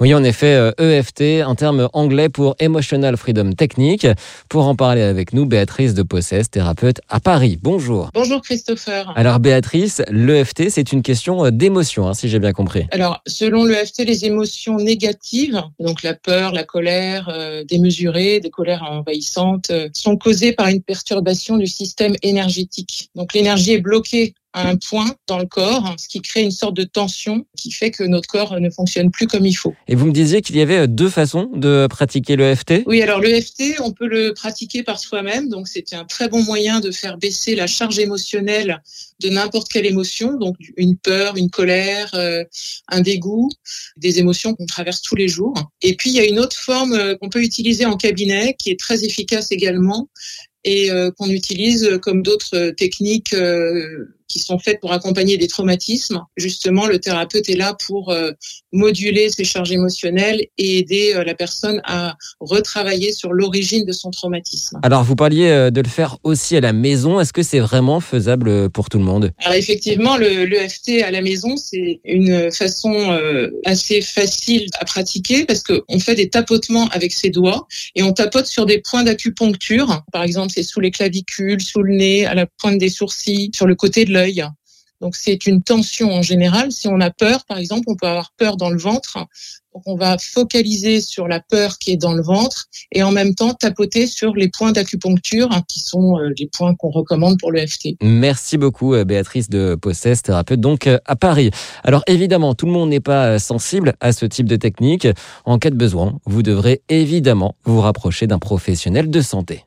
Oui, en effet, EFT, un terme anglais pour Emotional Freedom Technique. Pour en parler avec nous, Béatrice de Possès, thérapeute à Paris. Bonjour. Bonjour Christopher. Alors Béatrice, l'EFT, c'est une question d'émotion, hein, si j'ai bien compris. Alors, selon l'EFT, les émotions négatives, donc la peur, la colère euh, démesurée, des colères envahissantes, euh, sont causées par une perturbation du système énergétique. Donc l'énergie est bloquée à un point dans le corps, ce qui crée une sorte de tension qui fait que notre corps ne fonctionne plus comme il faut. Et vous me disiez qu'il y avait deux façons de pratiquer l'EFT Oui, alors l'EFT, on peut le pratiquer par soi-même, donc c'est un très bon moyen de faire baisser la charge émotionnelle de n'importe quelle émotion, donc une peur, une colère, euh, un dégoût, des émotions qu'on traverse tous les jours. Et puis il y a une autre forme euh, qu'on peut utiliser en cabinet qui est très efficace également et euh, qu'on utilise comme d'autres techniques qui sont faites pour accompagner des traumatismes. Justement, le thérapeute est là pour euh, moduler ses charges émotionnelles et aider euh, la personne à retravailler sur l'origine de son traumatisme. Alors, vous parliez euh, de le faire aussi à la maison. Est-ce que c'est vraiment faisable pour tout le monde? Alors, effectivement, l'EFT à la maison, c'est une façon assez facile à pratiquer parce qu'on fait des tapotements avec ses doigts et on tapote sur des points d'acupuncture. Par exemple, c'est sous les clavicules, sous le nez, à la pointe des sourcils, sur le côté de donc c'est une tension en général. Si on a peur, par exemple, on peut avoir peur dans le ventre. Donc on va focaliser sur la peur qui est dans le ventre et en même temps tapoter sur les points d'acupuncture hein, qui sont euh, les points qu'on recommande pour le FT. Merci beaucoup euh, Béatrice de Possès, thérapeute donc euh, à Paris. Alors évidemment, tout le monde n'est pas sensible à ce type de technique. En cas de besoin, vous devrez évidemment vous rapprocher d'un professionnel de santé.